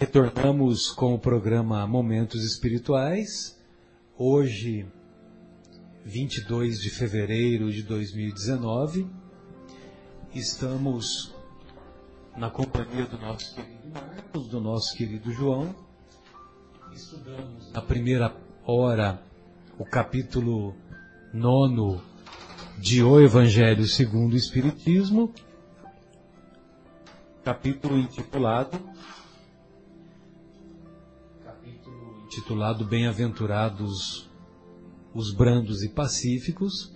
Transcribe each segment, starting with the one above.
Retornamos com o programa Momentos Espirituais. Hoje, 22 de fevereiro de 2019, estamos na companhia do nosso querido Marcos, do nosso querido João. Estudamos na primeira hora o capítulo nono de O Evangelho segundo o Espiritismo, capítulo intitulado intitulado Bem-aventurados os brandos e pacíficos.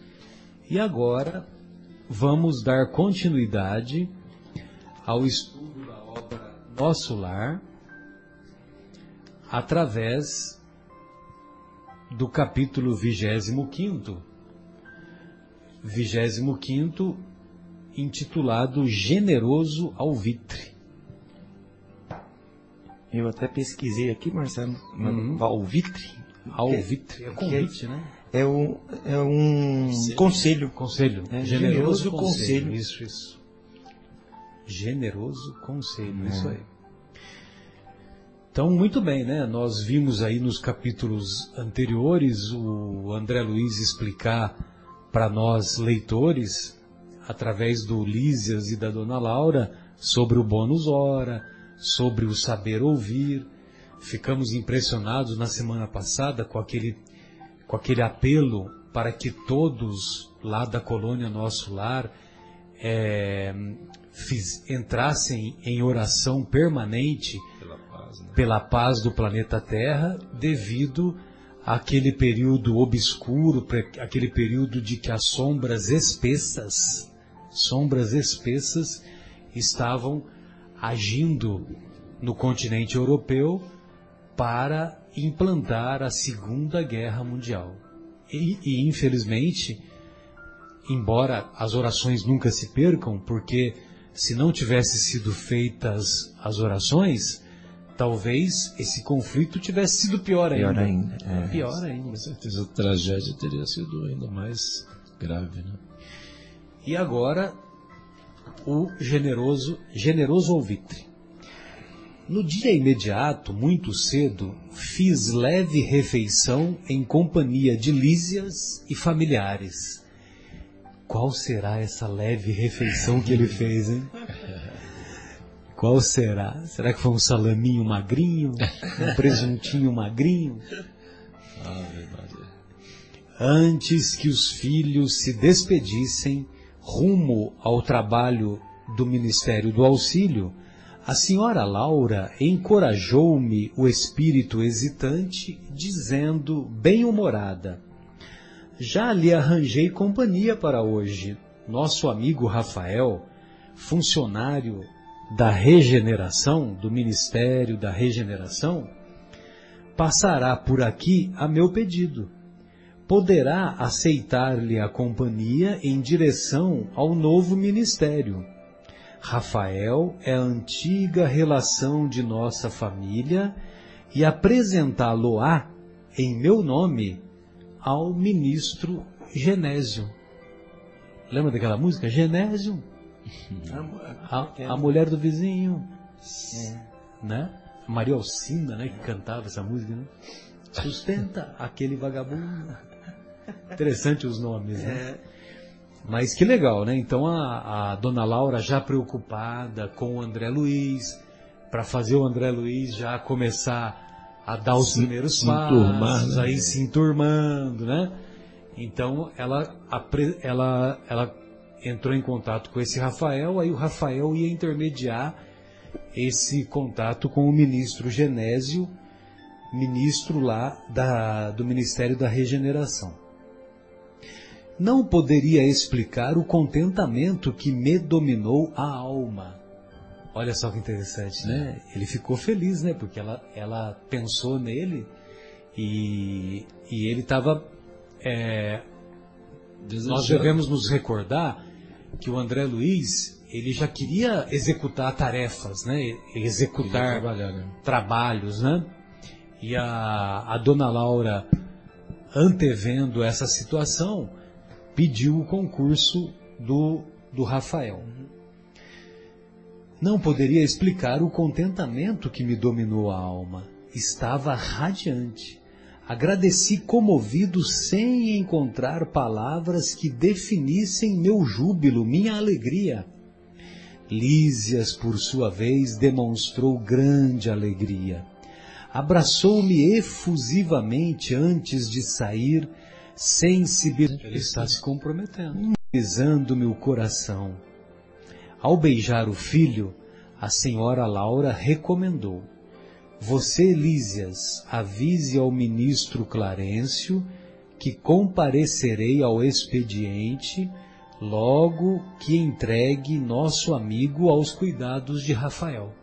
E agora vamos dar continuidade ao estudo da obra Nosso Lar através do capítulo 25, 25 intitulado Generoso Alvitre. Eu até pesquisei aqui, Marcelo, uhum. alvitre. Alvitre, é convite, né? É um, é um conselho. Conselho. É, generoso, generoso conselho. conselho. Isso, isso. Generoso conselho, é. isso aí. Então, muito bem, né? Nós vimos aí nos capítulos anteriores o André Luiz explicar para nós leitores, através do Lísias e da Dona Laura, sobre o bônus hora, sobre o saber ouvir. Ficamos impressionados na semana passada com aquele, com aquele apelo para que todos lá da colônia Nosso Lar é, fiz, entrassem em oração permanente né? pela paz do planeta Terra, devido àquele período obscuro, aquele período de que as sombras espessas, sombras espessas, estavam agindo no continente europeu para implantar a Segunda Guerra Mundial. E, e infelizmente, embora as orações nunca se percam, porque se não tivessem sido feitas as orações, talvez esse conflito tivesse sido pior ainda. Pior ainda. É. Pior ainda. Com certeza a tragédia teria sido ainda mais grave, né? E agora, o generoso, generoso ouvitre. No dia imediato, muito cedo, fiz leve refeição em companhia de Lísias e familiares. Qual será essa leve refeição que ele fez, hein? Qual será? Será que foi um salaminho magrinho? Um presuntinho magrinho? Antes que os filhos se despedissem rumo ao trabalho do Ministério do Auxílio, a senhora Laura encorajou-me o espírito hesitante, dizendo, bem-humorada: Já lhe arranjei companhia para hoje. Nosso amigo Rafael, funcionário da regeneração, do Ministério da Regeneração, passará por aqui a meu pedido. Poderá aceitar-lhe a companhia em direção ao novo ministério. Rafael é a antiga relação de nossa família e apresentá-lo-á em meu nome ao ministro Genésio. Lembra daquela música? Genésio, a, a mulher do vizinho. É. Né? Maria Alcina, né? Que cantava essa música, né? Sustenta aquele vagabundo. Interessante os nomes, né? É. Mas que legal, né? Então a, a, dona Laura já preocupada com o André Luiz, para fazer o André Luiz já começar a dar os se, primeiros se passos, enturmar, né? aí se enturmando, né? Então ela, ela, ela entrou em contato com esse Rafael, aí o Rafael ia intermediar esse contato com o ministro Genésio, ministro lá da, do Ministério da Regeneração. Não poderia explicar o contentamento que me dominou a alma. Olha só que interessante, né? Ele ficou feliz, né? Porque ela, ela pensou nele e, e ele estava. É, nós devemos nos recordar que o André Luiz ele já queria executar tarefas, né? Executar né? trabalhos, né? E a, a dona Laura, antevendo essa situação, pediu o concurso do, do Rafael. Não poderia explicar o contentamento que me dominou a alma. Estava radiante. Agradeci comovido sem encontrar palavras que definissem meu júbilo, minha alegria. Lísias, por sua vez, demonstrou grande alegria. Abraçou-me efusivamente antes de sair, sensibilizando. Ele está se comprometendo. Pisando-me o coração. Ao beijar o filho, a senhora Laura recomendou. Você, Lísias, avise ao ministro Clarencio que comparecerei ao expediente logo que entregue nosso amigo aos cuidados de Rafael.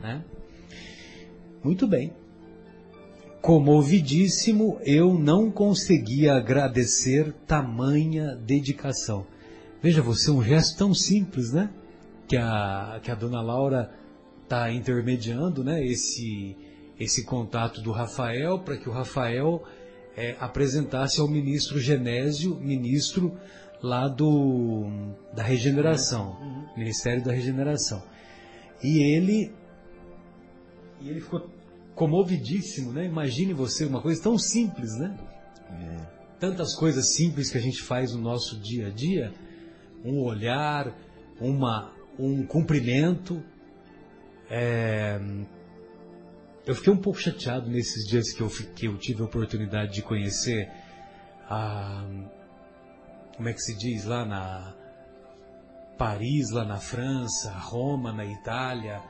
Né? Muito bem. Comovidíssimo, eu não conseguia agradecer tamanha dedicação. Veja você, um gesto tão simples, né? Que a, que a dona Laura está intermediando, né? Esse, esse contato do Rafael para que o Rafael é, apresentasse ao ministro Genésio, ministro lá do, da regeneração, uhum. Ministério da Regeneração. E ele, e ele ficou comovidíssimo, né? Imagine você, uma coisa tão simples, né? É. Tantas coisas simples que a gente faz no nosso dia a dia, um olhar, uma, um cumprimento. É... Eu fiquei um pouco chateado nesses dias que eu, que eu tive a oportunidade de conhecer a, como é que se diz lá na Paris, lá na França, Roma, na Itália,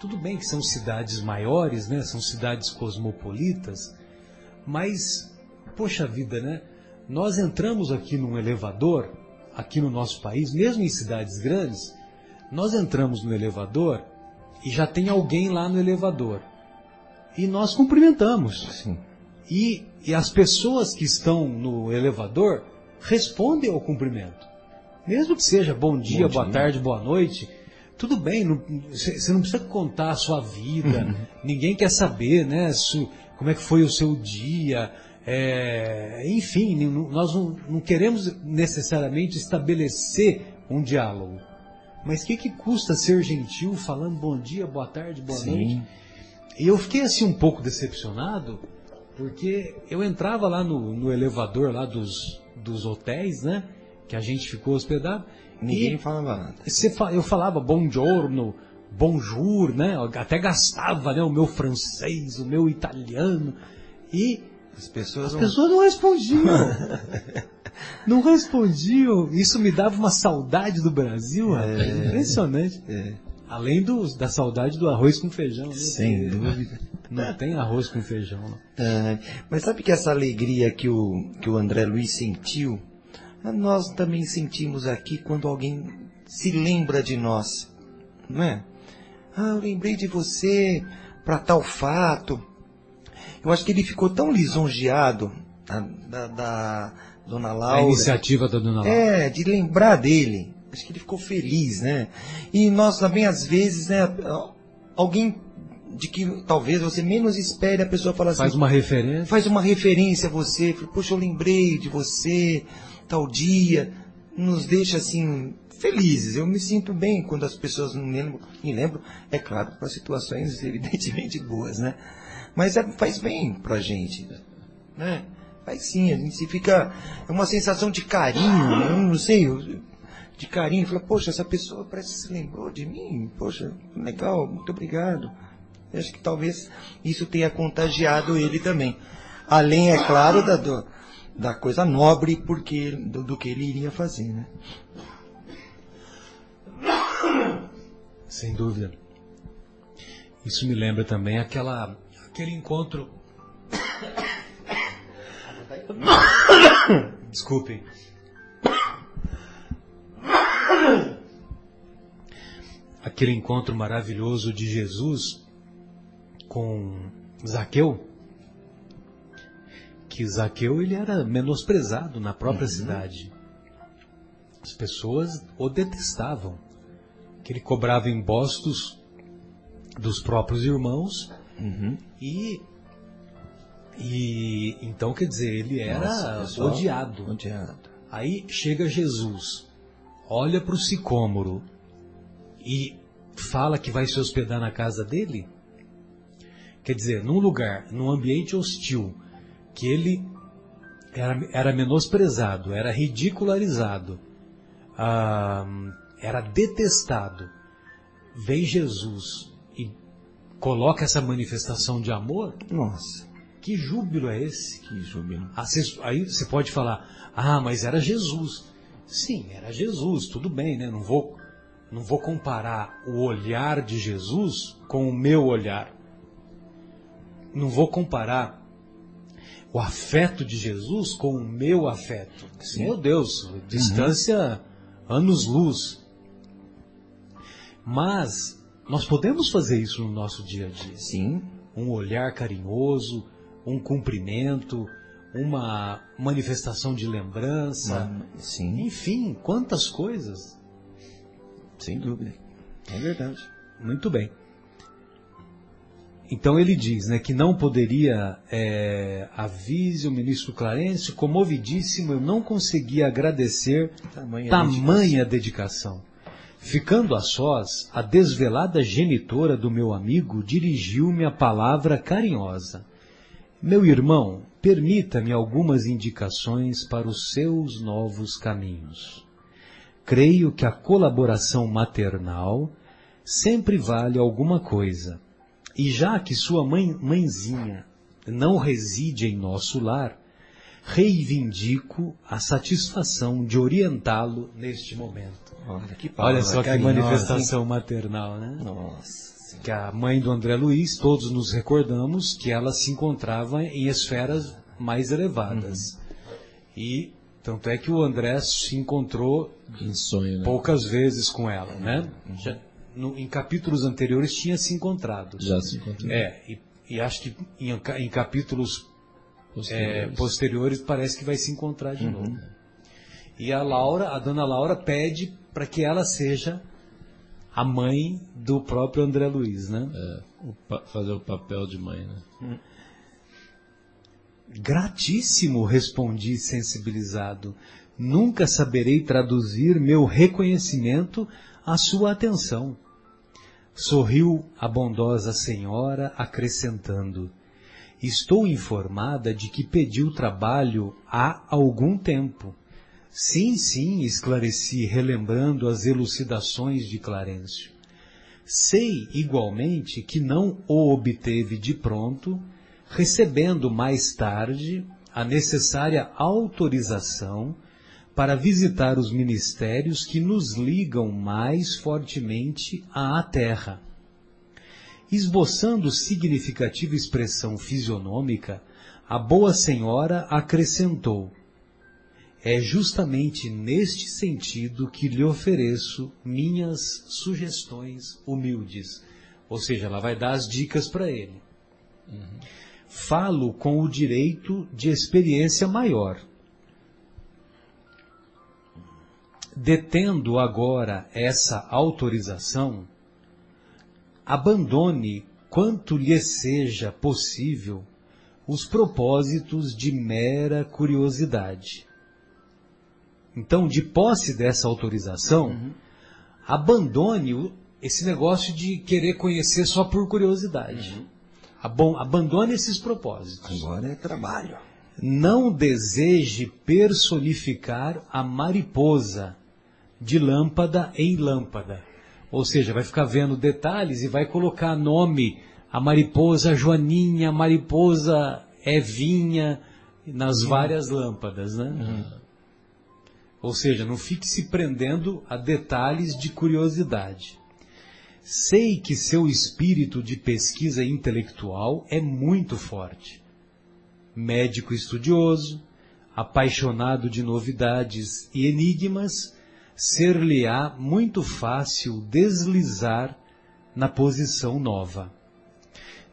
tudo bem que são cidades maiores, né? São cidades cosmopolitas, mas poxa vida, né? Nós entramos aqui num elevador, aqui no nosso país, mesmo em cidades grandes, nós entramos no elevador e já tem alguém lá no elevador. E nós cumprimentamos. Sim. E, e as pessoas que estão no elevador respondem ao cumprimento. Mesmo que seja bom dia, bom boa dia. tarde, boa noite, tudo bem, você não precisa contar a sua vida, uhum. ninguém quer saber, né, como é que foi o seu dia, é, enfim, nós não, não, queremos necessariamente estabelecer um diálogo. Mas o que, que custa ser gentil falando bom dia, boa tarde, boa Sim. noite? E eu fiquei assim um pouco decepcionado, porque eu entrava lá no, no elevador lá dos, dos hotéis, né, que a gente ficou hospedado, Ninguém e falava nada. eu falava bom giorno, bonjour, né? Até gastava né, o meu francês, o meu italiano. E as pessoas, as não... pessoas não respondiam. não respondiam. Isso me dava uma saudade do Brasil, é, impressionante. É. Além do, da saudade do arroz com feijão. Né? Sem dúvida. Não tem arroz com feijão. É, mas sabe que essa alegria que o, que o André Luiz sentiu nós também sentimos aqui quando alguém se lembra de nós, não é? Ah, eu lembrei de você para tal fato. Eu acho que ele ficou tão lisonjeado da, da, da Dona Laura. A iniciativa da Dona Laura. É, de lembrar dele. Acho que ele ficou feliz, né? E nós também, às vezes, né? Alguém de que talvez você menos espere a pessoa falar assim. Faz uma referência. Faz uma referência a você. Poxa, eu lembrei de você tal dia, nos deixa assim felizes. Eu me sinto bem quando as pessoas me lembram, me lembram é claro, para situações evidentemente boas, né? Mas é, faz bem pra gente, né? Faz sim, a gente fica, é uma sensação de carinho, né? eu não sei, de carinho, fala, poxa, essa pessoa parece que se lembrou de mim, poxa, legal, muito obrigado. Eu acho que talvez isso tenha contagiado ele também. Além, é claro, da, do, da coisa nobre porque do, do, que ele iria fazer, né? Sem dúvida. Isso me lembra também aquela aquele encontro. Desculpem. Aquele encontro maravilhoso de Jesus com Zaqueu que Zaqueu ele era menosprezado na própria uhum. cidade. As pessoas o detestavam. Que ele cobrava impostos dos próprios irmãos uhum. e e então quer dizer ele era Nossa, odiado. odiado. Aí chega Jesus, olha para o sicômoro e fala que vai se hospedar na casa dele? Quer dizer, num lugar, num ambiente hostil, que ele era, era menosprezado, era ridicularizado, ah, era detestado. Vem Jesus e coloca essa manifestação de amor. Nossa, Que júbilo é esse? que júbilo. Ah, Aí você pode falar, ah, mas era Jesus. Sim, era Jesus, tudo bem, né? Não vou, não vou comparar o olhar de Jesus com o meu olhar. Não vou comparar o afeto de Jesus com o meu afeto. Meu Deus, distância anos-luz. Mas nós podemos fazer isso no nosso dia a dia Sim, um olhar carinhoso, um cumprimento, uma manifestação de lembrança, sim, enfim, quantas coisas. sem dúvida. É verdade. Muito bem. Então ele diz né, que não poderia, é, avise o ministro Clarence, comovidíssimo, eu não conseguia agradecer Tamanha, tamanha dedicação. Ficando a sós, a desvelada genitora do meu amigo dirigiu-me a palavra carinhosa. Meu irmão, permita-me algumas indicações para os seus novos caminhos. Creio que a colaboração maternal sempre vale alguma coisa. E já que sua mãe, mãezinha não reside em nosso lar, reivindico a satisfação de orientá-lo neste momento. Olha que Olha palavra só que carinhosa, manifestação maternal, né? Nossa. Que a mãe do André Luiz, todos nos recordamos que ela se encontrava em esferas mais elevadas. E tanto é que o André se encontrou Em sonho, né? poucas vezes com ela, né? Já, no- em capítulos anteriores tinha se encontrado. Já se encontrou. É, e, e acho que em, em capítulos é, Posteriores. posteriores parece que vai se encontrar de novo. E a Laura, a dona Laura pede para que ela seja a mãe do próprio André Luiz, né? É, o fazer o papel de mãe, né? Gratíssimo, respondi sensibilizado. Nunca saberei traduzir meu reconhecimento à sua atenção. Sorriu a bondosa senhora, acrescentando: Estou informada de que pediu trabalho há algum tempo. Sim, sim, esclareci, relembrando as elucidações de Clarencio. Sei, igualmente, que não o obteve de pronto, recebendo mais tarde a necessária autorização para visitar os ministérios que nos ligam mais fortemente à terra. Esboçando significativa expressão fisionômica, a boa senhora acrescentou: É justamente neste sentido que lhe ofereço minhas sugestões humildes. Ou seja, ela vai dar as dicas para ele. Falo com o direito de experiência maior. Detendo agora essa autorização, abandone quanto lhe seja possível os propósitos de mera curiosidade. Então, de posse dessa autorização, abandone o- esse negócio de querer conhecer só por curiosidade. Abon- Abandone esses propósitos. Agora é trabalho. Não deseje personificar a mariposa de lâmpada em lâmpada. Ou seja, vai ficar vendo detalhes e vai colocar nome a mariposa Joaninha, a mariposa Evinha nas várias lâmpadas, né? Ou seja, não fique se prendendo a detalhes de curiosidade. Sei que seu espírito de pesquisa intelectual é muito forte. Médico estudioso, apaixonado de novidades e enigmas, ser-lhe-á muito fácil deslizar na posição nova.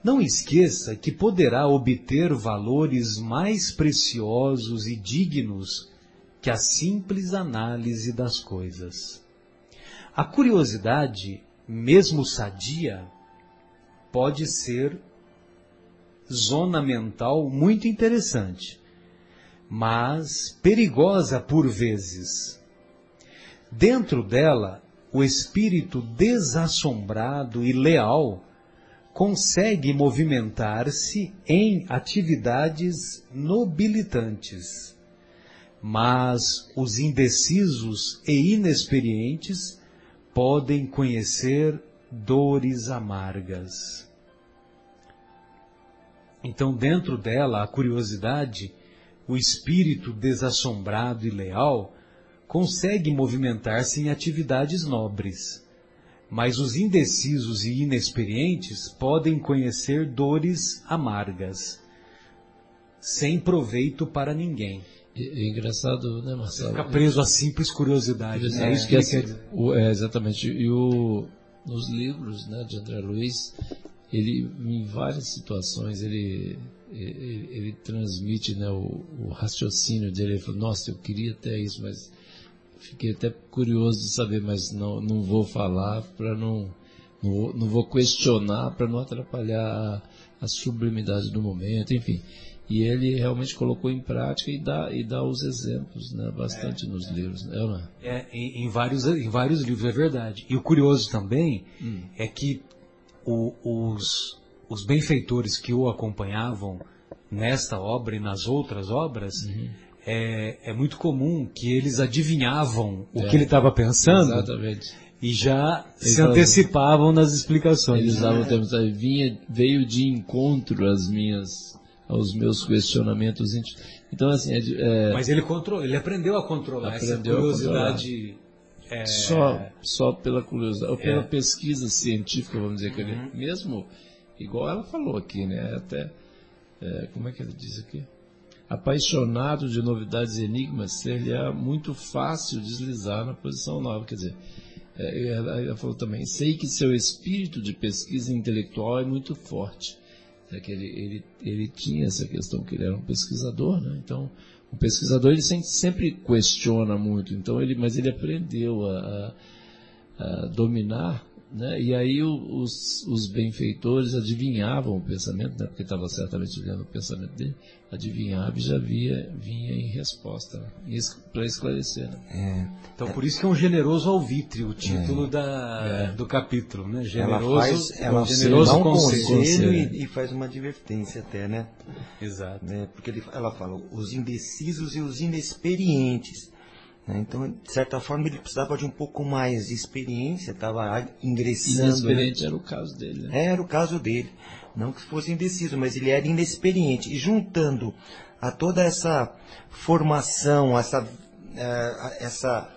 Não esqueça que poderá obter valores mais preciosos e dignos que a simples análise das coisas. A curiosidade, mesmo sadia, pode ser zona mental muito interessante, mas perigosa por vezes. Dentro dela, o espírito desassombrado e leal consegue movimentar-se em atividades nobilitantes. Mas os indecisos e inexperientes podem conhecer dores amargas. Então, dentro dela, a curiosidade, o espírito desassombrado e leal consegue movimentar-se em atividades nobres. Mas os indecisos e inexperientes podem conhecer dores amargas, sem proveito para ninguém. É, é engraçado, né, Marcelo? Fica preso a simples curiosidade. É, né? isso que assim, o, é, exatamente. E o, nos livros né, de André Luiz, ele, em várias situações, ele, ele, ele transmite né, o, o, raciocínio dele. Ele falou, nossa, eu queria até isso, mas fiquei até curioso de saber, mas não, não vou falar para não, não vou, não vou questionar para não atrapalhar a, a, sublimidade do momento, enfim. E ele realmente colocou em prática e dá, e dá os exemplos né, bastante é, nos é. livros. Né? É, em, em, vários, em vários livros, é verdade. E o curioso também hum. é que o, os, os benfeitores que o acompanhavam nesta obra e nas outras obras, uhum é, é muito comum que eles adivinhavam o é, que ele estava pensando. Exatamente. E já eles se antecipavam nas explicações. Eles usavam o termo, vinha, veio de encontro às minhas, aos meus questionamentos íntimos. Então, assim, é, é, Mas ele, controlou, ele aprendeu a controlar aprendeu essa curiosidade. É... Só, só pela curiosidade, ou pela é. pesquisa científica, vamos dizer, que ele, uhum. mesmo, igual ela falou aqui, né? Até, é, como é que ele diz aqui? Apaixonado de novidades e enigmas, seria muito fácil deslizar na posição nova. Quer dizer, é, ela, falou também, sei que seu espírito de pesquisa intelectual é muito forte. É que ele, ele, ele tinha essa questão que ele era um pesquisador, né? Então, o pesquisador ele sempre, sempre questiona muito, então ele, mas ele aprendeu a, a, a dominar né? E aí os, os benfeitores adivinhavam o pensamento, né? porque estava certamente olhando o pensamento dele, adivinhava e já via, vinha em resposta, né? para esclarecer. Né? É. Então por isso que é um generoso alvitre, o título é. Da, é. do capítulo. Né? Generoso, ela faz, ela generoso dá um conselho, conselho e, e, faz uma advertência até, né? Exato. Né? Porque ele, ela fala, os indecisos e os inexperientes? Então, de certa forma, ele precisava de um pouco mais de experiência, estava ingressando. Inexperiente né? era o caso dele. Né? Era o caso dele. Não que fosse indeciso, mas ele era inexperiente. E juntando a toda essa formação, essa, uh, essa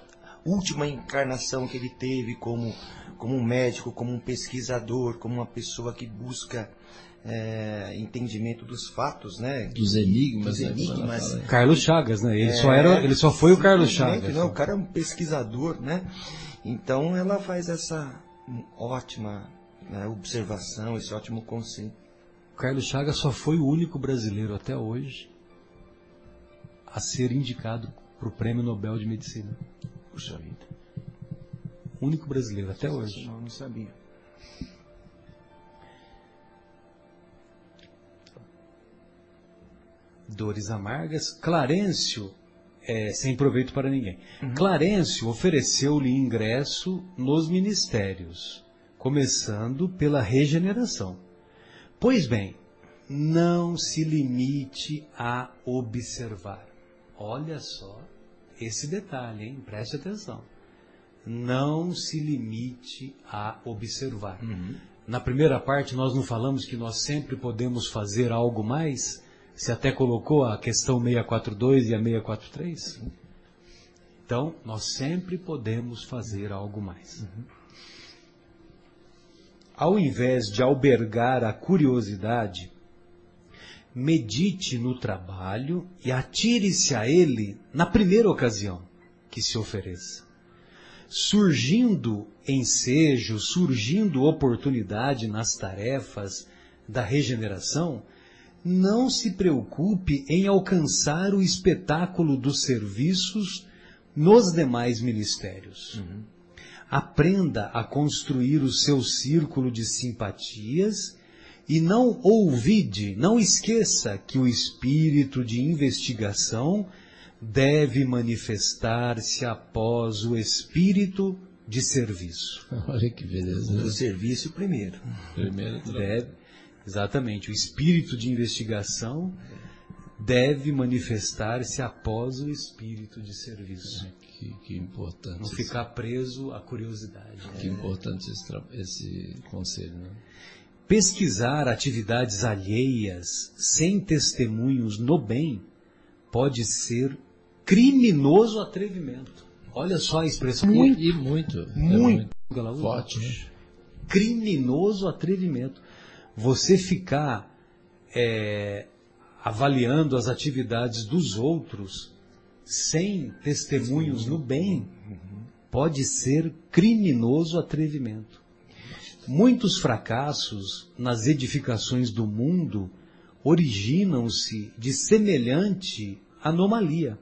última encarnação que ele teve como, como um médico, como um pesquisador, como uma pessoa que busca é, entendimento dos fatos, né? Dos enigmas, dos né, enigmas. Né? Carlos Chagas, né? Ele é, só era, ele só foi o Carlos Chagas. Não, o cara é um pesquisador, né? Então ela faz essa ótima né, observação, esse ótimo conceito. Carlos Chagas só foi o único brasileiro até hoje a ser indicado para o Prêmio Nobel de Medicina. Puxa vida. Único brasileiro até hoje. Não, não sabia. Dores amargas. Clarencio, é, sem proveito para ninguém. Uhum. Clarencio ofereceu-lhe ingresso nos ministérios, começando pela regeneração. Pois bem, não se limite a observar. Olha só esse detalhe, hein? Preste atenção. Não se limite a observar. Uhum. Na primeira parte, nós não falamos que nós sempre podemos fazer algo mais? Você até colocou a questão 642 e a 643? Então, nós sempre podemos fazer algo mais. Uhum. Ao invés de albergar a curiosidade, medite no trabalho e atire-se a ele na primeira ocasião que se ofereça. Surgindo ensejo, surgindo oportunidade nas tarefas da regeneração, não se preocupe em alcançar o espetáculo dos serviços nos demais ministérios. Uhum. Aprenda a construir o seu círculo de simpatias e não ouvide, não esqueça que o espírito de investigação deve manifestar-se após o espírito de serviço. Olha que beleza. O serviço primeiro. Primeiro Deve, exatamente, o espírito de investigação deve manifestar-se após o espírito de serviço. Que, que importante. Não ficar preso à curiosidade. Que importante esse, esse conselho, né? Pesquisar atividades alheias sem testemunhos no bem pode ser criminoso atrevimento. Olha só a expressão. Muito, e muito. é muito, muito forte, né? criminoso atrevimento. Você ficar é, avaliando as atividades dos outros sem testemunhos no bem pode ser criminoso atrevimento. Muitos fracassos nas edificações do mundo originam-se de semelhante anomalia.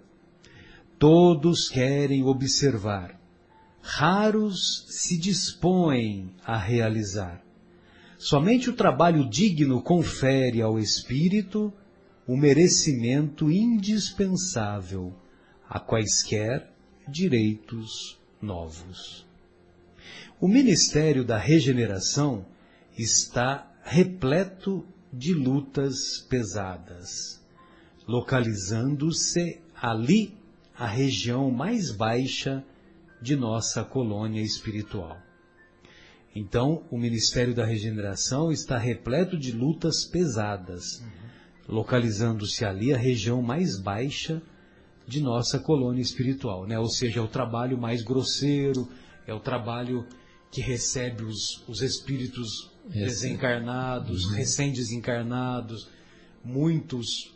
Todos querem observar, raros se dispõem a realizar. Somente o trabalho digno confere ao espírito o merecimento indispensável a quaisquer direitos novos. O ministério da regeneração está repleto de lutas pesadas, localizando-se ali a região mais baixa de nossa colônia espiritual. Então, o Ministério da Regeneração está repleto de lutas pesadas, localizando-se ali a região mais baixa de nossa colônia espiritual, né? Ou seja, é o trabalho mais grosseiro, é o trabalho que recebe os, os espíritos desencarnados, recém-desencarnados, muitos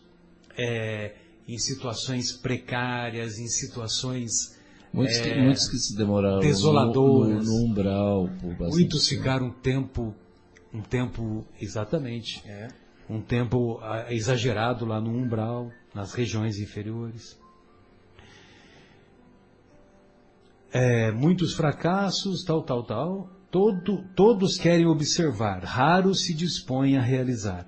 é, em situações precárias, em situações Muitos, que, muitos que se demoraram no, desoladoras. no, no umbral Muitos tempo. ficaram um tempo, um tempo exatamente, É. um tempo ah, exagerado lá no umbral, nas regiões inferiores. É, muitos fracassos, tal, tal, tal. Todo, todos querem observar, raros se dispõem a realizar.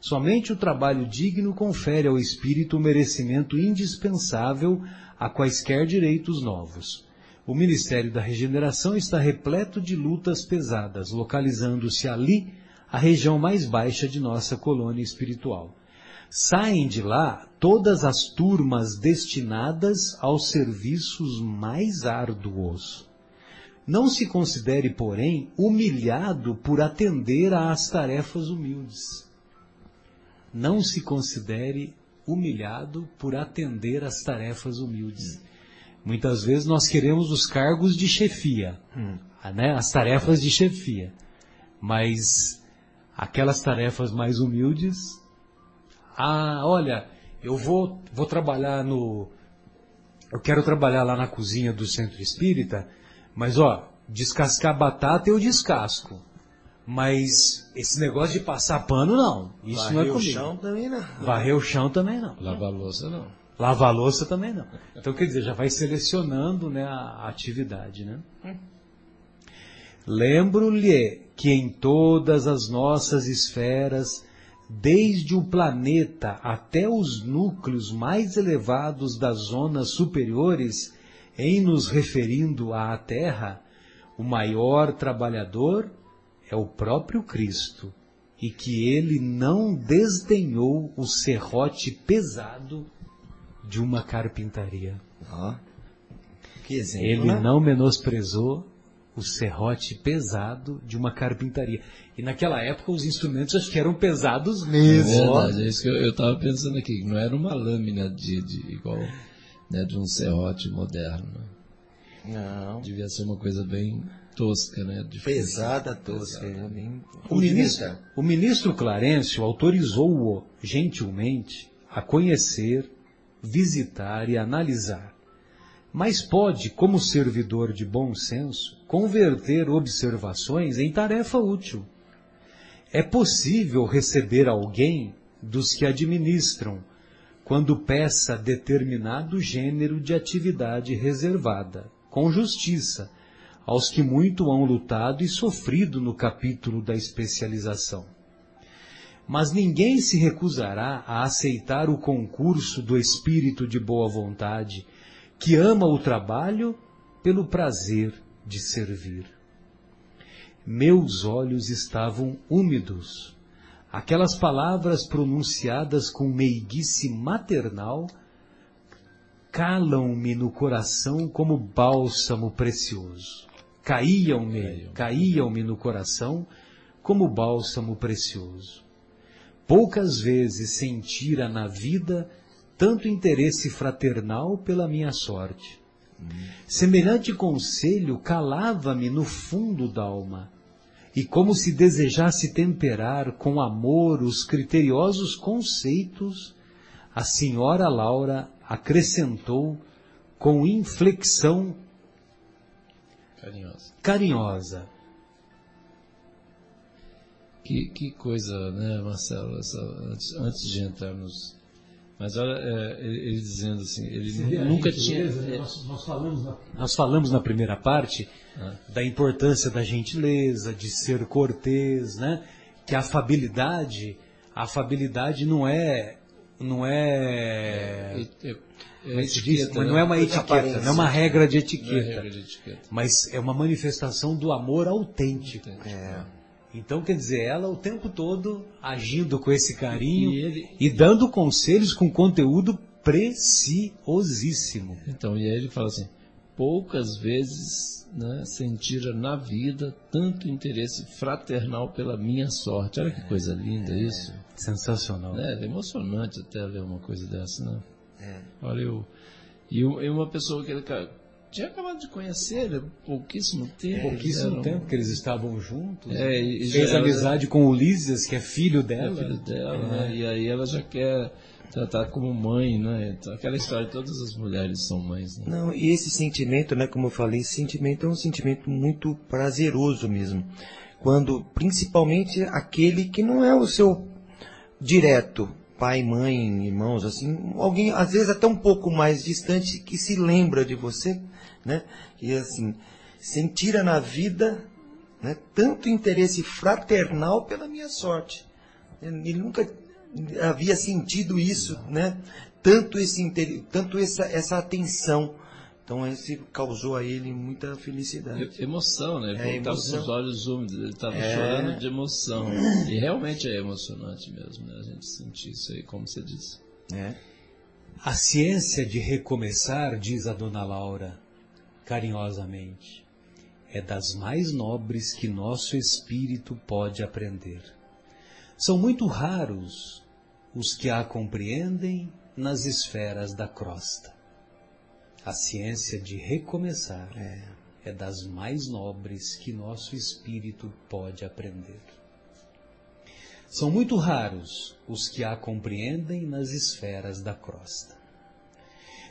Somente o trabalho digno confere ao espírito o merecimento indispensável a quaisquer direitos novos. O Ministério da Regeneração está repleto de lutas pesadas, localizando-se ali a região mais baixa de nossa colônia espiritual. Saem de lá todas as turmas destinadas aos serviços mais árduos. Não se considere, porém, humilhado por atender às tarefas humildes. Não se considere humilhado por atender às tarefas humildes. Muitas vezes nós queremos os cargos de chefia, né? as tarefas de chefia. Mas aquelas tarefas mais humildes, ah, olha, eu vou, vou trabalhar no. Eu quero trabalhar lá na cozinha do centro espírita, mas ó, descascar batata eu descasco. Mas esse negócio de passar pano, não. Isso não é Varrer o comigo. chão também não. Varrer o chão também não. Lavar louça não. Lavar a louça também não. Então, quer dizer, já vai selecionando né, a atividade. Né? Lembro-lhe que em todas as nossas esferas, desde o planeta até os núcleos mais elevados das zonas superiores, em nos referindo à Terra, o maior trabalhador é o próprio Cristo, e que ele não desdenhou o serrote pesado de uma carpintaria. Ó. Que exemplo, Ele né? não menosprezou o serrote pesado de uma carpintaria. E naquela época os instrumentos acho que eram pesados É mesmo. ó. verdade, é isso que eu, eu tava pensando aqui, que não era uma lâmina de, de igual né, de um serrote moderno. Não. Devia ser uma coisa bem tosca, né? Pesada, tosca. é bem O ministro, o ministro Clarencio autorizou-o gentilmente a conhecer, visitar e analisar. Mas pode, como servidor de bom senso, converter observações em tarefa útil. É possível receber alguém dos que administram, quando peça determinado gênero de atividade reservada, com justiça, aos que muito hão lutado e sofrido no capítulo da especialização. Mas ninguém se recusará a aceitar o concurso do espírito de boa vontade, que ama o trabalho pelo prazer de servir. Meus olhos estavam úmidos. Aquelas palavras pronunciadas com meiguice maternal calam-me no coração como bálsamo precioso. Caíam-me, caíam-me no coração como bálsamo precioso. Poucas vezes sentira na vida tanto interesse fraternal pela minha sorte. Semelhante conselho calava-me no fundo da alma, e como se desejasse temperar com amor os criteriosos conceitos, a senhora Laura acrescentou com inflexão Carinhosa. carinhosa. Que, que coisa, né, Marcelo, essa- antes, antes de entrarmos. Mas olha, é, ele, ele dizendo assim, ele nunca tinha. é, Nós, falamos na, nós falamos na primeira parte Ah. da importância da gentileza, de ser cortês, né? Que a afabilidade, a afabilidade não é, não é, é, é, é é etiqueta, Mas né? não é uma etiqueta, aparência. não é uma regra de Não é etiqueta, regra de etiqueta. mas é uma manifestação do amor autêntico. É. Então, quer dizer, ela o tempo todo agindo com esse carinho E ele- e dando conselhos com conteúdo preciosíssimo. Então, e aí ele fala assim: poucas vezes né, sentira na vida tanto interesse fraternal pela minha sorte. Olha que coisa linda isso. Sensacional. né? É emocionante até ler uma coisa dessa, né? É. Olha, eu. E um- e uma pessoa que ele tinha acabado de conhecer, né, pouquíssimo tempo. Pouquíssimo eram- tempo que eles estavam juntos. É, e- e Fez já- amizade com Ulisses, que é filho É dela. filho dela, né? E aí ela já quer tratar como mãe, né? Então, aquela história, todas as mulheres são mães, né? Não, e esse sentimento, né, como eu falei, esse sentimento é um sentimento muito prazeroso mesmo. Quando, principalmente aquele que não é o seu direto, pai, mãe, irmãos, assim, alguém às vezes até um pouco mais distante que se lembra de você, né? E assim, sentira na vida, né, tanto interesse fraternal pela minha sorte. Ele nunca havia sentido isso, né? Tanto esse tanto essa, essa atenção. Então esse causou a ele muita felicidade. E- Emoção, né? Ele É, estava com os olhos úmidos, ele estava É. chorando de emoção. E realmente é emocionante mesmo, né? A gente sentir isso aí, como você disse. né? A ciência de recomeçar, diz a dona Laura, carinhosamente, é das mais nobres que nosso espírito pode aprender. São muito raros os que a compreendem nas esferas da crosta. A ciência de recomeçar é, das mais nobres que nosso espírito pode aprender. São muito raros os que a compreendem nas esferas da crosta.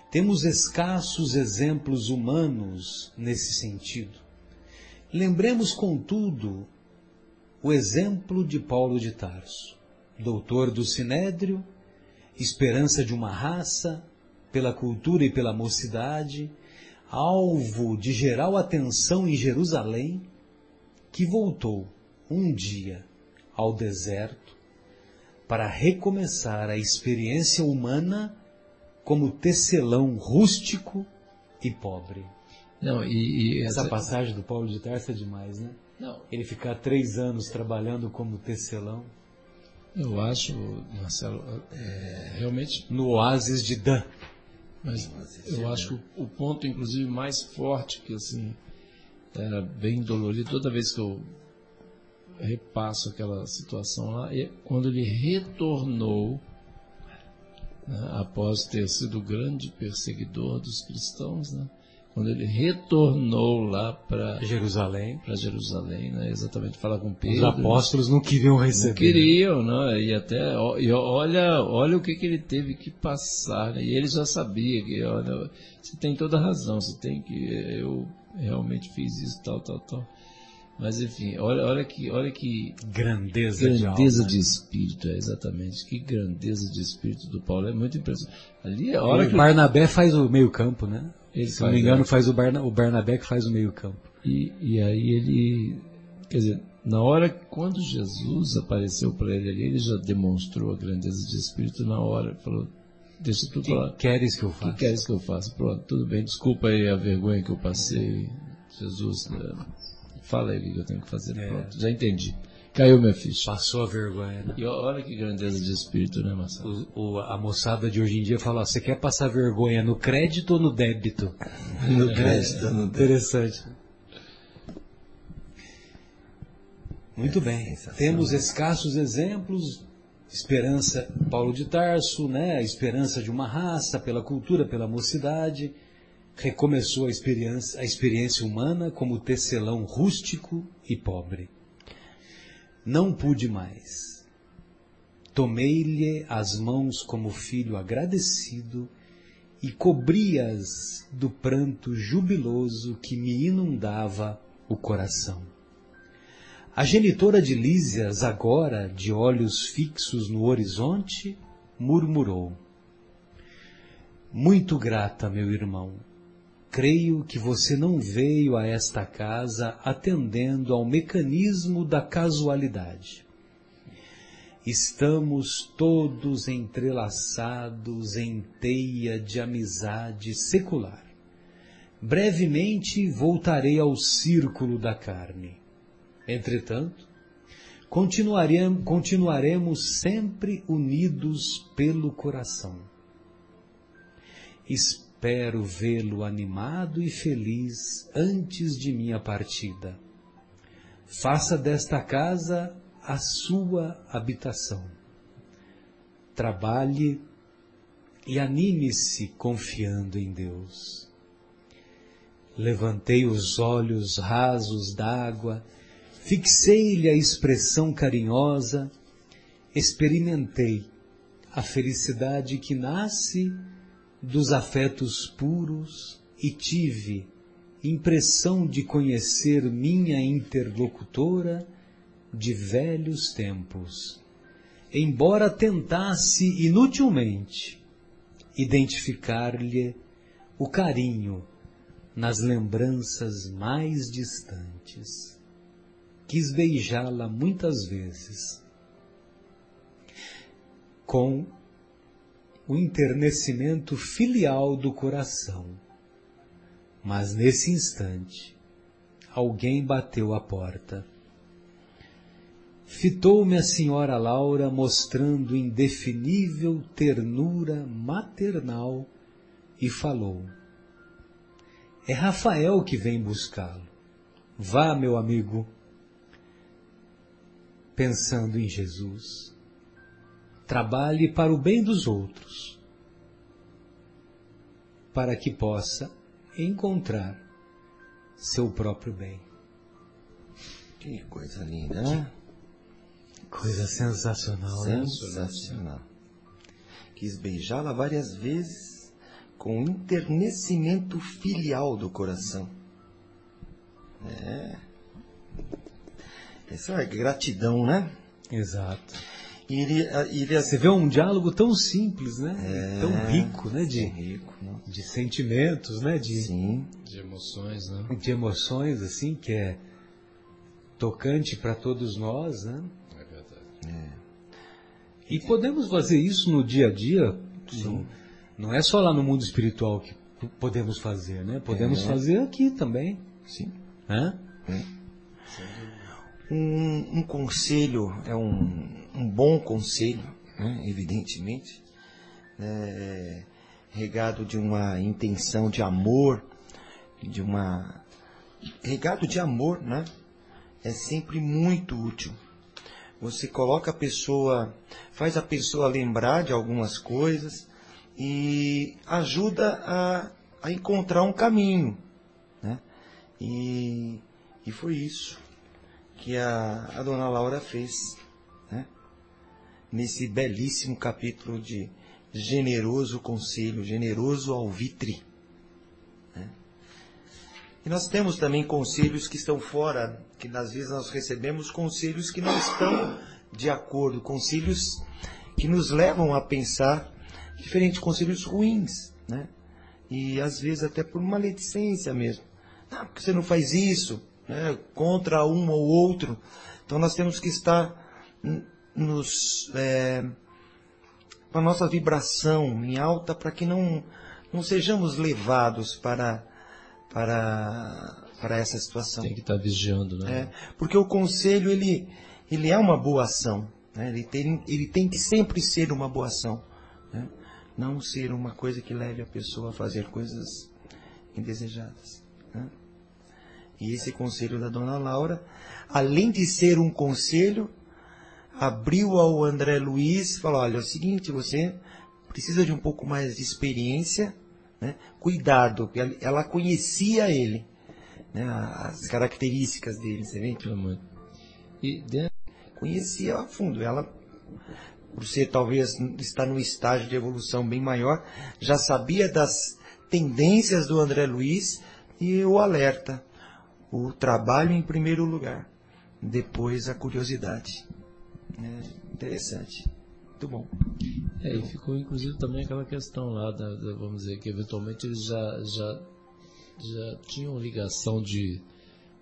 Temos escassos exemplos humanos nesse sentido. Lembremos, contudo, o exemplo de Paulo de Tarso, doutor do Sinédrio, esperança de uma raça, pela cultura e pela mocidade, alvo de geral atenção em Jerusalém, que voltou um dia ao deserto para recomeçar a experiência humana como tecelão rústico e pobre. Não, e, e Essa passagem do Paulo de Tarso é demais, né? Não, Ele ficar três anos trabalhando como tecelão eu acho, Marcelo, é, realmente, no oásis de Dan. Mas eu acho que o, ponto, inclusive, mais forte, que assim, era bem dolorido, toda vez que eu repasso aquela situação lá, é quando ele retornou, né, após ter sido grande perseguidor dos cristãos, né, quando ele retornou lá para Jerusalém. para Jerusalém, né, exatamente falar com Os Pedro. apóstolos não queriam Não receber. queriam, né? E até e olha, olha o que, que ele teve que passar, né? E ele já sabia que, olha, você tem toda a razão, você tem que eu realmente fiz isso, tal, tal, tal. Mas enfim, olha, olha que, olha que Grandeza, de grandeza alma. de espírito, é exatamente. Que grandeza de espírito do Paulo, é muito impressionante. Ali a hora O que Barnabé faz o meio campo, né? Ele Se não me engano, faz o, Barna, o Barnabé que faz o meio campo. E, e aí ele, quer dizer, na hora, quando Jesus apareceu para ele ali, ele já demonstrou a grandeza de espírito na hora. Falou, deixa tudo lá. que queres que eu O que faça? queres que eu faça? Pronto, tudo bem, desculpa aí a vergonha que eu passei. Jesus, né? fala aí o que eu tenho que fazer. É. Pronto, já entendi. Caiu minha ficha. Passou a vergonha, né? E olha que grandeza de espírito, né, Marcelo? O, o, a moçada de hoje em dia fala, você quer passar vergonha no crédito ou no débito? no crédito, no débito. Interessante. Muito é, bem. Temos escassos exemplos. Esperança, Paulo de Tarso, né? A esperança de uma raça pela cultura, pela mocidade. Recomeçou a experiência, a experiência humana como tecelão rústico e pobre. Não pude mais. Tomei-lhe as mãos como filho agradecido e cobri-as do pranto jubiloso que me inundava o coração. A genitora de Lísias, agora de olhos fixos no horizonte, murmurou: Muito grata, meu irmão. Creio que você não veio a esta casa atendendo ao mecanismo da casualidade. Estamos todos entrelaçados em teia de amizade secular. Brevemente voltarei ao círculo da carne Entretanto, continuaremos, continuaremos sempre unidos pelo coração. Espero vê-lo animado e feliz antes de minha partida. Faça desta casa a sua habitação. Trabalhe e anime-se confiando em Deus. Levantei os olhos rasos d'água Fixei-lhe a expressão carinhosa, experimentei a felicidade que nasce dos afetos puros e tive impressão de conhecer minha interlocutora de velhos tempos, embora tentasse inutilmente identificar-lhe o carinho nas lembranças mais distantes quis beijá-la muitas vezes, com o enternecimento filial do coração. Mas nesse instante, alguém bateu a porta. Fitou-me a senhora Laura mostrando indefinível ternura maternal e falou: É Rafael que vem buscá-lo. Vá, meu amigo, pensando em Jesus. Trabalhe para o bem dos outros, para que possa encontrar seu próprio bem. Que coisa linda, né? Coisa sensacional, né? Sensacional. Quis beijá-la várias vezes com enternecimento filial do coração. É. Essa é gratidão, né? Exato. E ele, ele, Você vê um diálogo tão simples, né? É, tão rico, né? De, rico, né? de sentimentos, né? De, Sim. De emoções, né? De emoções, assim, que é tocante para todos nós, né? É verdade. É. E podemos fazer isso no dia a dia. Sim. Não, não é só lá no mundo espiritual que podemos fazer, né? Podemos É. fazer aqui também. Sim. Né? Um, um conselho, é um, um bom conselho, né, evidentemente, né, regado de uma intenção de amor, de uma. regado de amor, né? É sempre muito útil. Você coloca a pessoa, faz a pessoa lembrar de algumas coisas e ajuda a, a encontrar um caminho, né? E, e foi isso que a, a dona Laura fez? Nesse belíssimo capítulo de generoso conselho, generoso alvitre. Né? E nós temos também conselhos que estão fora, que às vezes nós recebemos conselhos que não estão de acordo, conselhos que nos levam a pensar diferentes conselhos ruins, né? E às vezes até por maledicência mesmo. Ah, porque você não faz isso? né, contra um ou outro. Então nós temos que estar nos é, com a nossa vibração em alta para que não não sejamos levados para para, para essa situação. Tem que estar vigiando, né? É, porque o conselho, ele, ele é uma boa ação. Né? Ele, tem, ele tem que sempre ser uma boa ação. Né? Não ser uma coisa que leve a pessoa a fazer coisas indesejadas. Né? E esse conselho da dona Laura, além de ser um conselho, abriu ao André Luiz, falou, olha, é o seguinte, você precisa de um pouco mais de experiência, né? cuidado, ela conhecia ele, né? as características dele, você vê? E. Conhecia a fundo, ela, por ser talvez estar num estágio de evolução bem maior, já sabia das tendências do André Luiz e o alerta. O trabalho em primeiro lugar, depois a curiosidade. É interessante. Muito bom. É, e ficou inclusive também aquela questão lá, da, da, vamos dizer, que eventualmente eles já, já, já tinham ligação de,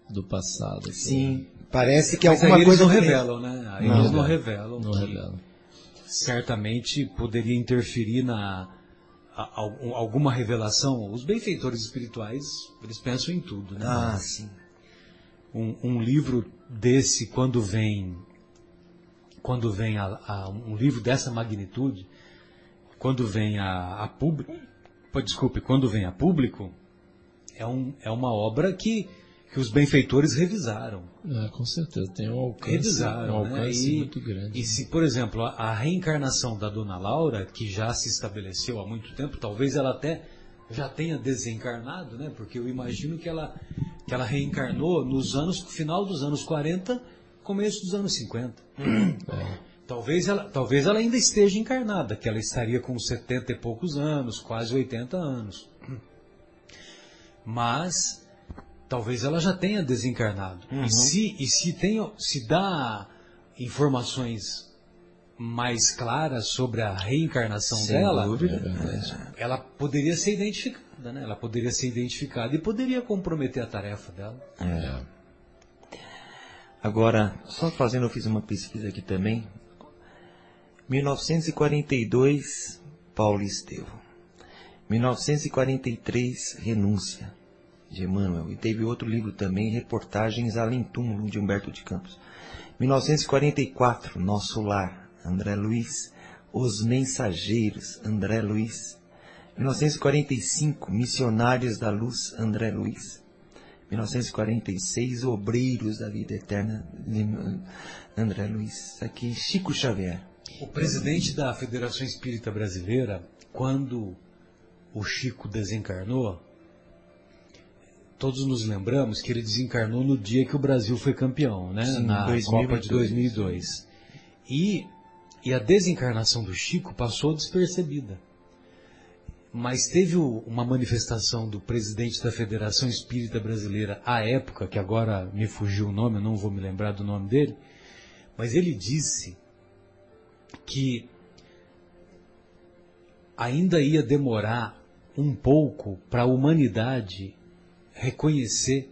do passado. Assim. Sim, parece que Mas alguma coisa não revelam, né? Aí não, eles não revelam. Não revelam. Certamente poderia interferir na a, a, alguma revelação. Os benfeitores espirituais, eles pensam em tudo, né? Ah, sim. Um, um livro desse, quando vem quando vem a, a, um livro dessa magnitude, quando vem a, a público, desculpe, quando vem a público, é, um, é uma obra que, que os benfeitores revisaram. É, com certeza, tem um alcance, revisaram, um alcance né? e, muito grande. E se, por exemplo, a, a, reencarnação da Dona Laura, que já se estabeleceu há muito tempo, talvez ela até já tenha desencarnado, né? Porque eu imagino que ela, que ela reencarnou nos anos, final dos anos 40 começo dos anos 50. É. Talvez, ela, talvez ela ainda esteja encarnada, que ela estaria com 70 e poucos anos, quase 80 anos. Mas talvez ela já tenha desencarnado. Uhum. E se, e se, tem, se dá informações mais claras sobre a reencarnação Sem dela, dúvida, é, ela poderia ser identificada, né? Ela poderia ser identificada e poderia comprometer a tarefa dela. É. Agora, só fazendo, eu fiz uma pesquisa aqui também. 1942, Paulo Estevam. 1943, Renúncia, de Emmanuel. E teve outro livro também, Reportagens Além Túmulo, de Humberto de Campos. 1944, Nosso Lar, André Luiz. Os Mensageiros, André Luiz. 1945, Missionários da Luz, André Luiz. 1946, Obreiros da Vida Eterna, André Luiz. Aqui, Chico Xavier. O presidente da Federação Espírita Brasileira, quando o Chico desencarnou, todos nos lembramos que ele desencarnou no dia que o Brasil foi campeão, né? Sim, na 2002. Copa de 2002. E, e a desencarnação do Chico passou despercebida mas teve uma manifestação do presidente da Federação Espírita Brasileira à época, que agora me fugiu o nome, eu não vou me lembrar do nome dele, mas ele disse que ainda ia demorar um pouco para a humanidade reconhecer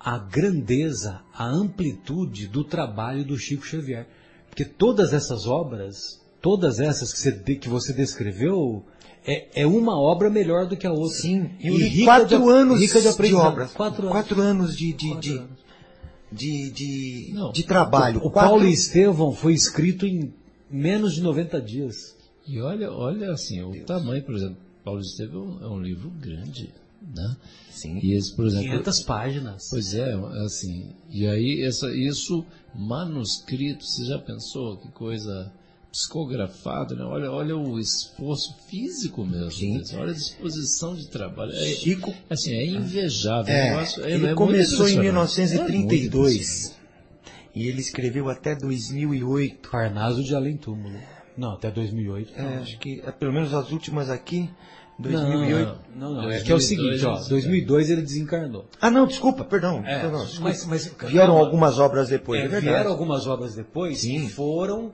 a grandeza, a amplitude do trabalho do Chico Xavier. Porque todas essas obras todas essas que você, que você descreveu, é, é, uma obra melhor do que a outra. Sim, e li quatro de, anos rica de, de obras. Quatro anos. Quatro anos de, de, de, anos. de, de, Não, de trabalho. O, o Paulo Estevão foi escrito em menos de 90 dias. E olha, olha assim, o Deus. tamanho, por exemplo, Paulo Estevão é um livro grande, né? Sim. E esse, por exemplo, 500 páginas. Pois é, assim, e aí essa, isso manuscrito, você já pensou que coisa psicografado, né? Olha, olha o esforço físico mesmo. Sim. Olha a disposição de trabalho. É, Chico, assim, é invejável. É, negócio, é, ele é começou em 1932 e ele escreveu até 2008. Parnaso de Além Túmulo. Não, até 2008. É, acho que é, pelo menos as últimas aqui. 2008. Não, não, não. É que é o seguinte, ó, 2002 ele desencarnou. Ah, não, desculpa, perdão. É, perdão mas, mas, vieram algumas obras depois, é, é Vieram algumas obras depois Sim. que foram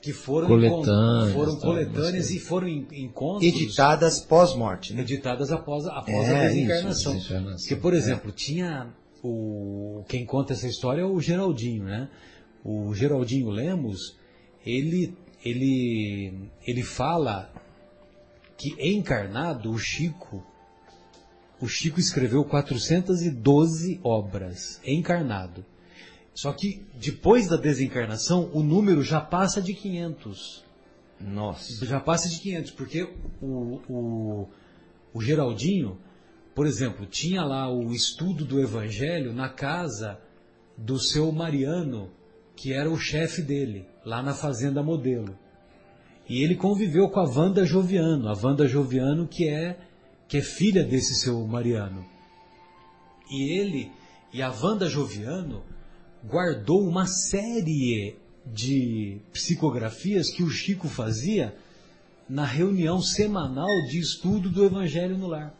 que foram coletâneas, foram coletâneas e foram encontros editadas pós-morte, né? editadas após, após É, a desencarnação. isso, desencarnação. Porque, por exemplo, tinha o quem conta essa história é o Geraldinho, né? O Geraldinho Lemos, ele ele ele fala que encarnado o Chico o Chico escreveu 412 obras, encarnado. Só que depois da desencarnação, o número já passa de 500. Nossa. Já passa de 500, porque o, o, o Geraldinho, por exemplo, tinha lá o estudo do Evangelho na casa do seu Mariano, que era o chefe dele, lá na Fazenda Modelo. E ele conviveu com a Wanda Joviano, a Wanda Joviano que é, que é filha desse seu Mariano. E ele e a Wanda Joviano guardou uma série de psicografias que o Chico fazia na reunião semanal de estudo do Evangelho no Lar.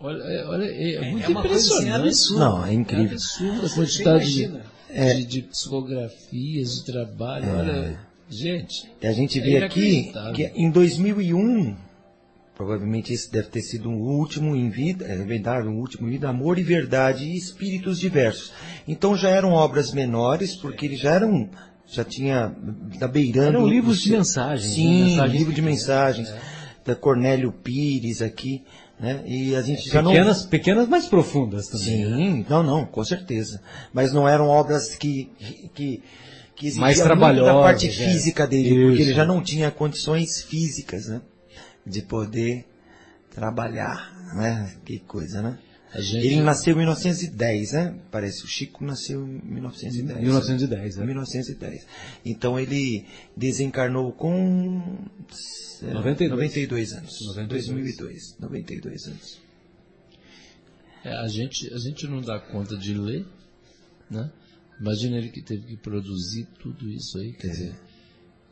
Olha, é, olha, é, é muito é uma coisa assim, impressionante. absurda. Não, é incrível. É absurda a quantidade de. É. de, de psicografias, de trabalho. Olha, gente, E a gente É vê aqui que em 2001, provavelmente esse deve ter sido o último em vida, é verdade, o último em vida, Amor e Verdade e Espíritos Diversos. Então já eram obras menores, porque eles já eram, já tinha, da beirando... Eram livros os- de mensagens, né? Sim, Mensagens livro de pequenas. mensagens, da Cornélio Pires aqui, né? E a gente já não... Pequenas, pequenas, mas profundas também. né? Sim, não, não, com certeza. Mas não eram obras que, que, que exigiam Mais muito da parte é. física dele, porque ele já não tinha condições físicas, né? De poder trabalhar, né? Que coisa, né? gente. Ele nasceu em 1910, né? Parece, o Chico nasceu em 1910. 1910, né? 1910. Então ele desencarnou com é, 92. 92 anos. 92. 2002. 92 anos. É, a, gente, a gente não dá conta de ler, né? Imagina ele que teve que produzir tudo isso aí, quer dizer,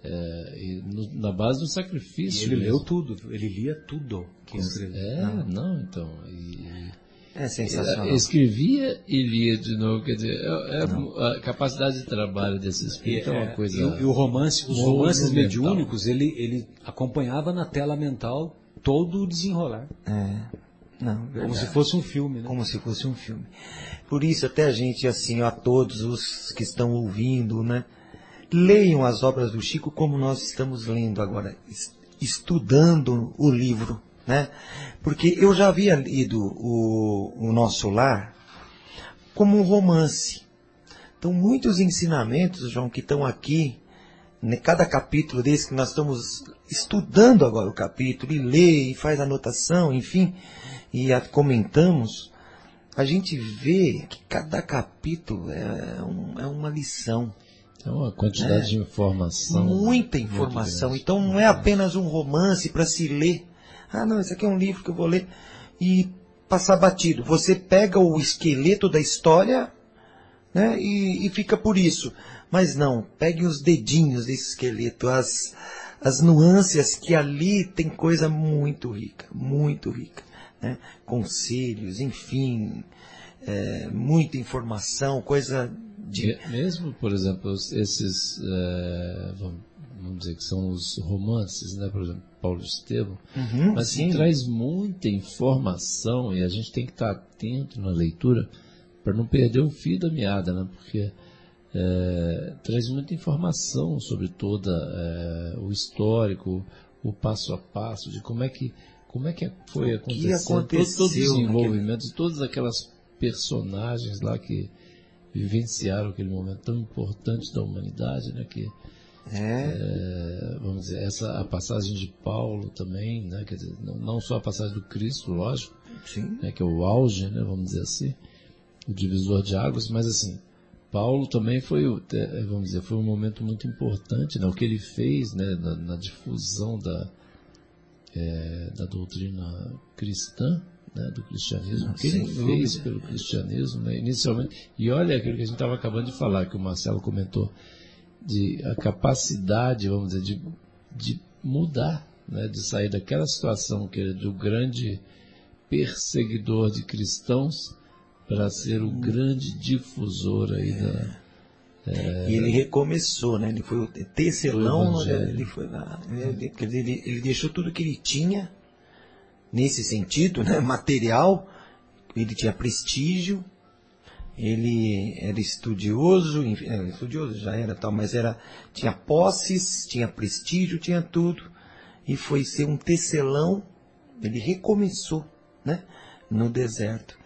é, e no- na base do E sacrifício. ele mesmo. leu tudo, ele lia tudo que escreveu. É, não, então. e- É e- sensacional. escrevia e lia de novo, quer dizer, é- é a capacidade de trabalho desse espírito é, uma coisa. E, o- e o romance, os romances mediúnicos, ele, ele acompanhava na tela mental todo o desenrolar. É. Não, Como se fosse um filme, né? como se fosse um filme. Por isso, até a gente, assim, a todos os que estão ouvindo, né? Leiam as obras do Chico como nós estamos lendo agora, es- estudando o livro, né? Porque eu já havia lido o, o Nosso Lar como um romance. Então, muitos ensinamentos, João, que estão aqui, né, cada capítulo desse que nós estamos estudando agora o capítulo, e lê, e faz anotação, enfim, e a- comentamos, a gente vê que cada capítulo é, um- é uma lição. É uma quantidade de informação. Muita informação. Então não é apenas um romance para se ler. Ah, não, esse aqui é um livro que eu vou ler e passar batido. Você pega o esqueleto da história né, e, e fica por isso. Mas não, pegue os dedinhos desse esqueleto, as, as nuances que ali tem coisa muito rica, muito rica. Né? Conselhos, enfim, é, muita informação, coisa de. Me- Mesmo, por exemplo, esses, eh, vamos, dizer que são os romances, né? Por exemplo, Paulo Estevam, Uhum, mas sim. traz muita informação e a gente tem que estar atento na leitura para não perder o fio da meada, né? Porque eh, traz muita informação sobre toda eh, o histórico, o passo a passo de como é que como é que foi O que acontecendo, todo, todo o aconteceu desenvolvimento de todas aquelas personagens lá que vivenciaram aquele momento tão importante da humanidade, né? Que É, é, vamos dizer essa a passagem de Paulo também, né? Quer dizer, não, não só a passagem do Cristo, lógico, sim. né? Que é o auge, né? Vamos dizer assim, o divisor de águas, mas assim Paulo também foi, o- é, vamos dizer, foi um momento muito importante, né? O que ele fez, né? Na, na difusão da é, da doutrina cristã, né, do cristianismo, o que ele fez pelo cristianismo, né, inicialmente. E olha aquilo que a gente estava acabando de falar, que o Marcelo comentou, de a capacidade, vamos dizer, de, de mudar, né, de sair daquela situação que era do grande perseguidor de cristãos para ser o grande difusor aí da, E ele recomeçou, né? Ele foi o tecelão, O evangelho. ele foi lá. Ele, ele, ele deixou tudo que ele tinha, nesse sentido, né? Material. Ele tinha prestígio, ele era estudioso, é, estudioso já era tal, mas era, tinha posses, tinha prestígio, tinha tudo. E foi ser um tecelão, ele recomeçou, né? no deserto.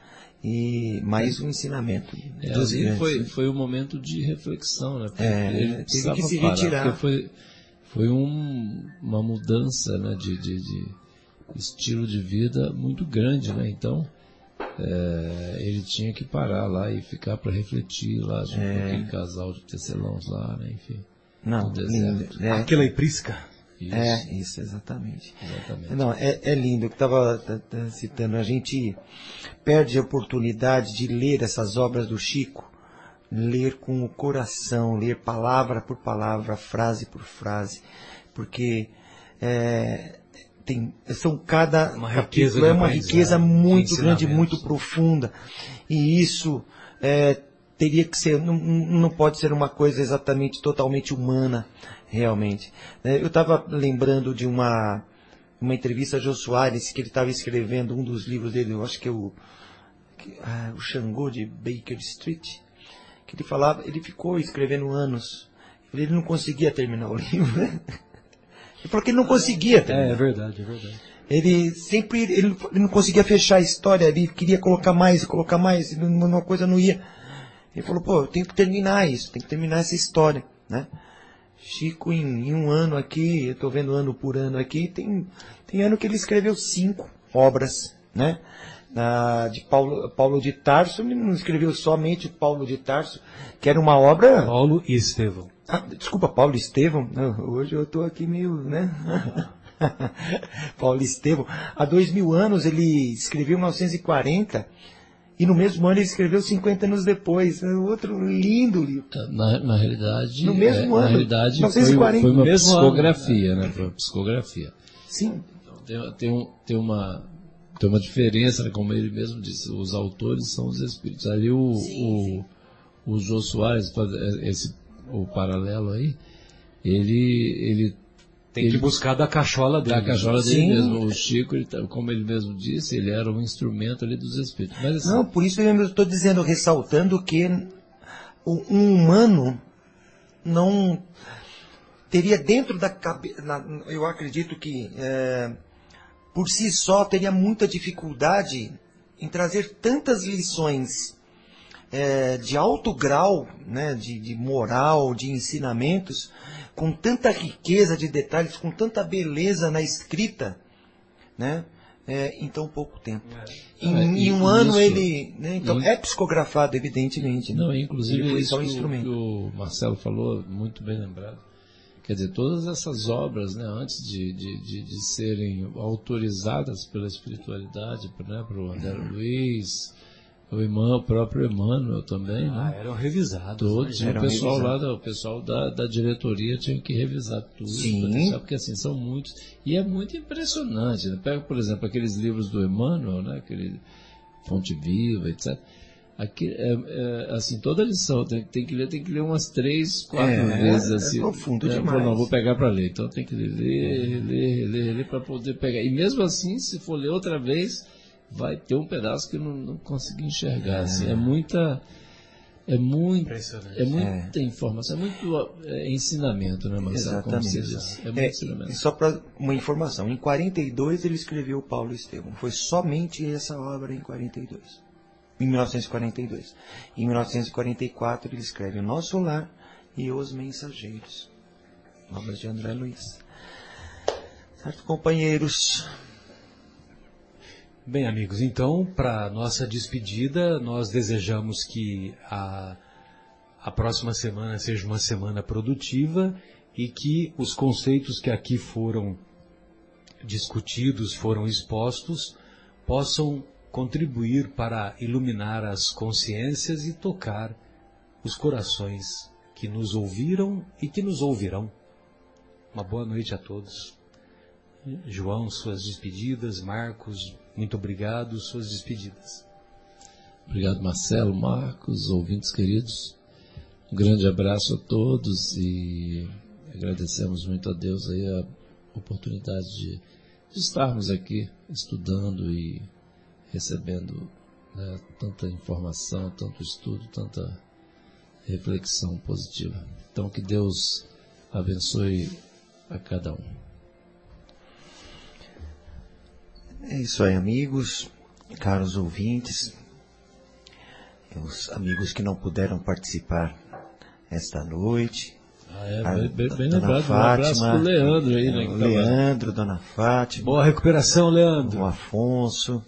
E mais um ensinamento. É, dos grandes, foi, né? foi um momento de reflexão, né? É, ele teve que se parar, retirar. foi, foi um- uma mudança né, de, de- de estilo de vida muito grande, né? Então, é, ele tinha que parar lá e ficar para refletir lá junto É. com aquele casal de tecelãos lá, né? Enfim, Não, lindo. É, Aquela e prisca. isso, é, isso, exatamente. exatamente. Não, é, é lindo, que estava citando, a gente perde a oportunidade de ler essas obras do Chico, ler com o coração, ler palavra por palavra, frase por frase, porque é, tem, são cada Uma capítulo é uma riqueza muito grande, muito profunda, e isso é, teria que ser, não, não pode ser uma coisa exatamente totalmente humana, realmente. É, Eu estava lembrando de uma, uma entrevista a Jô Soares, que ele estava escrevendo um dos livros dele, eu acho que é o, ah, o Xangô de Baker Street, que ele falava, ele ficou escrevendo anos, ele não conseguia terminar o livro, né? Ele falou que ele não conseguia terminar. É, é verdade, é verdade. Ele sempre ele, ele não conseguia fechar a história, ele queria colocar mais, colocar mais, e uma coisa não ia. Ele falou, pô, eu tenho que terminar isso, tenho que terminar essa história, né? Chico, em, em um ano aqui, eu estou vendo ano por ano aqui, tem, tem ano que ele escreveu cinco obras, né? Na, de Paulo, Paulo de Tarso, ele não escreveu somente Paulo de Tarso, que era uma obra Paulo e Estevão. Ah, desculpa, Paulo Estevão. Não, hoje eu estou aqui meio, né? Paulo Estevão. Há dois mil anos ele escreveu em 1940 e no mesmo ano ele escreveu 50 anos depois. É Outro lindo livro. Na, na realidade, No mesmo é, ano, na realidade foi, 1940. foi uma Mesmo ano, psicografia, né? Foi uma psicografia. Sim, Tem, tem, um- tem uma tem uma diferença, né, como ele mesmo disse, os autores são os espíritos. Ali o, o, o Jô Soares, faz esse, o paralelo aí, ele, ele Tem Ele- que buscar da cachola dele. da cachola dele Sim. mesmo. O Chico, ele tá- como ele mesmo disse, ele era um instrumento ali dos espíritos. Mas assim, Não, por isso eu estou dizendo, ressaltando que um humano não teria dentro da cabeça, eu acredito que é, por si só teria muita dificuldade em trazer tantas lições é, de alto grau, né, de, de moral, de ensinamentos, com tanta riqueza de detalhes, com tanta beleza na escrita, né, é, em tão pouco tempo. Em, É, em um ano isso- ele, né, então e- é psicografado evidentemente. né? Não, inclusive Ele foi isso só um instrumento. que o Marcelo falou, muito bem lembrado. Quer dizer, todas essas obras, né, antes de, de, de, de serem autorizadas pela espiritualidade, né, para o André Uhum. Luiz, o, irmão, o próprio Emmanuel também, Ah, né? eram revisados. Todos, né? o eram pessoal revisados. lá, o pessoal da, da diretoria tinha que revisar tudo, Sim. potencial, porque assim, são muitos, e é muito impressionante, né? Pega, por exemplo, aqueles livros do Emmanuel, né? Aquele Fonte Viva, etc. Aqui, é, é, assim, toda lição tem, tem que ler, tem que ler umas três, quatro É, vezes, é assim. profundo É, demais. Não, vou pegar para ler, então tem que ler, ler, ler, ler, ler para poder pegar. E mesmo assim, se for ler outra vez, vai ter um pedaço que eu não, não consegui enxergar, assim, é muita... É muito, Impressionante. é muita informação, é muito é, ensinamento, né, Marcelo? Exatamente. disse. É muito É, ensinamento. e só para uma informação, em 42 ele escreveu Paulo Estevão. Foi somente essa obra em 42. Em 1942. Em 1944 ele escreve O Nosso Lar e Os Mensageiros. Obras de André Luiz. Certo, companheiros? Bem, amigos, então, para nossa despedida, nós desejamos que a, a próxima semana seja uma semana produtiva e que os conceitos que aqui foram discutidos, foram expostos, possam contribuir para iluminar as consciências e tocar os corações que nos ouviram e que nos ouvirão. Uma boa noite a todos. João, suas despedidas, Marcos, muito obrigado, suas despedidas. Obrigado, Marcelo, Marcos, ouvintes queridos. Um grande abraço a todos e agradecemos muito a Deus aí a oportunidade de, estarmos aqui estudando e recebendo né, tanta informação, tanto estudo, tanta reflexão positiva. Então que Deus abençoe a cada um. É isso aí, amigos. caros ouvintes, os amigos que não puderam participar esta noite. Ah, é, a bem, bem, Dona lembrado. Um abraço Fátima, pro Leandro aí, né? Leandro, Dona Fátima, Boa recuperação, Leandro. o Afonso,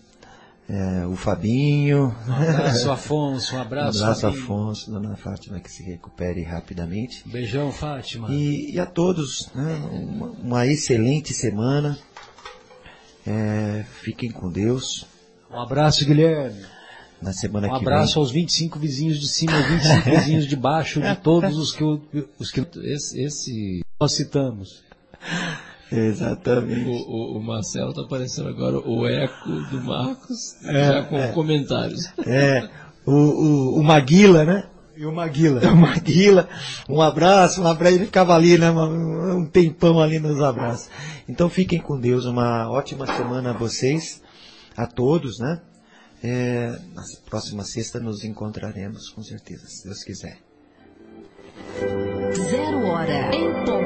é, o Fabinho. Um abraço, Afonso. Um Um abraço, abraço, Fabinho. Afonso, Dona Fátima, que se recupere rapidamente. Beijão, Fátima. E, e a todos, né, uma, uma excelente semana. É, fiquem com Deus. Um abraço, Guilherme. Na semana Um que abraço aos 25 vizinhos de cima, aos 25 vizinhos de baixo, de todos os que, os que Esse, esse nós citamos. vem. Exatamente. o, o, o Marcelo tá aparecendo agora o eco do Marcos, É, já com comentários. É, o, o, o Maguila, né? E o Maguila. O Maguila, um abraço, um abraço, ele ficava ali, né, um tempão ali nos abraços. Então fiquem com Deus, uma ótima semana a vocês, a todos, né? É, na próxima sexta nos encontraremos, com certeza, se Deus quiser. Zero hora em ponto.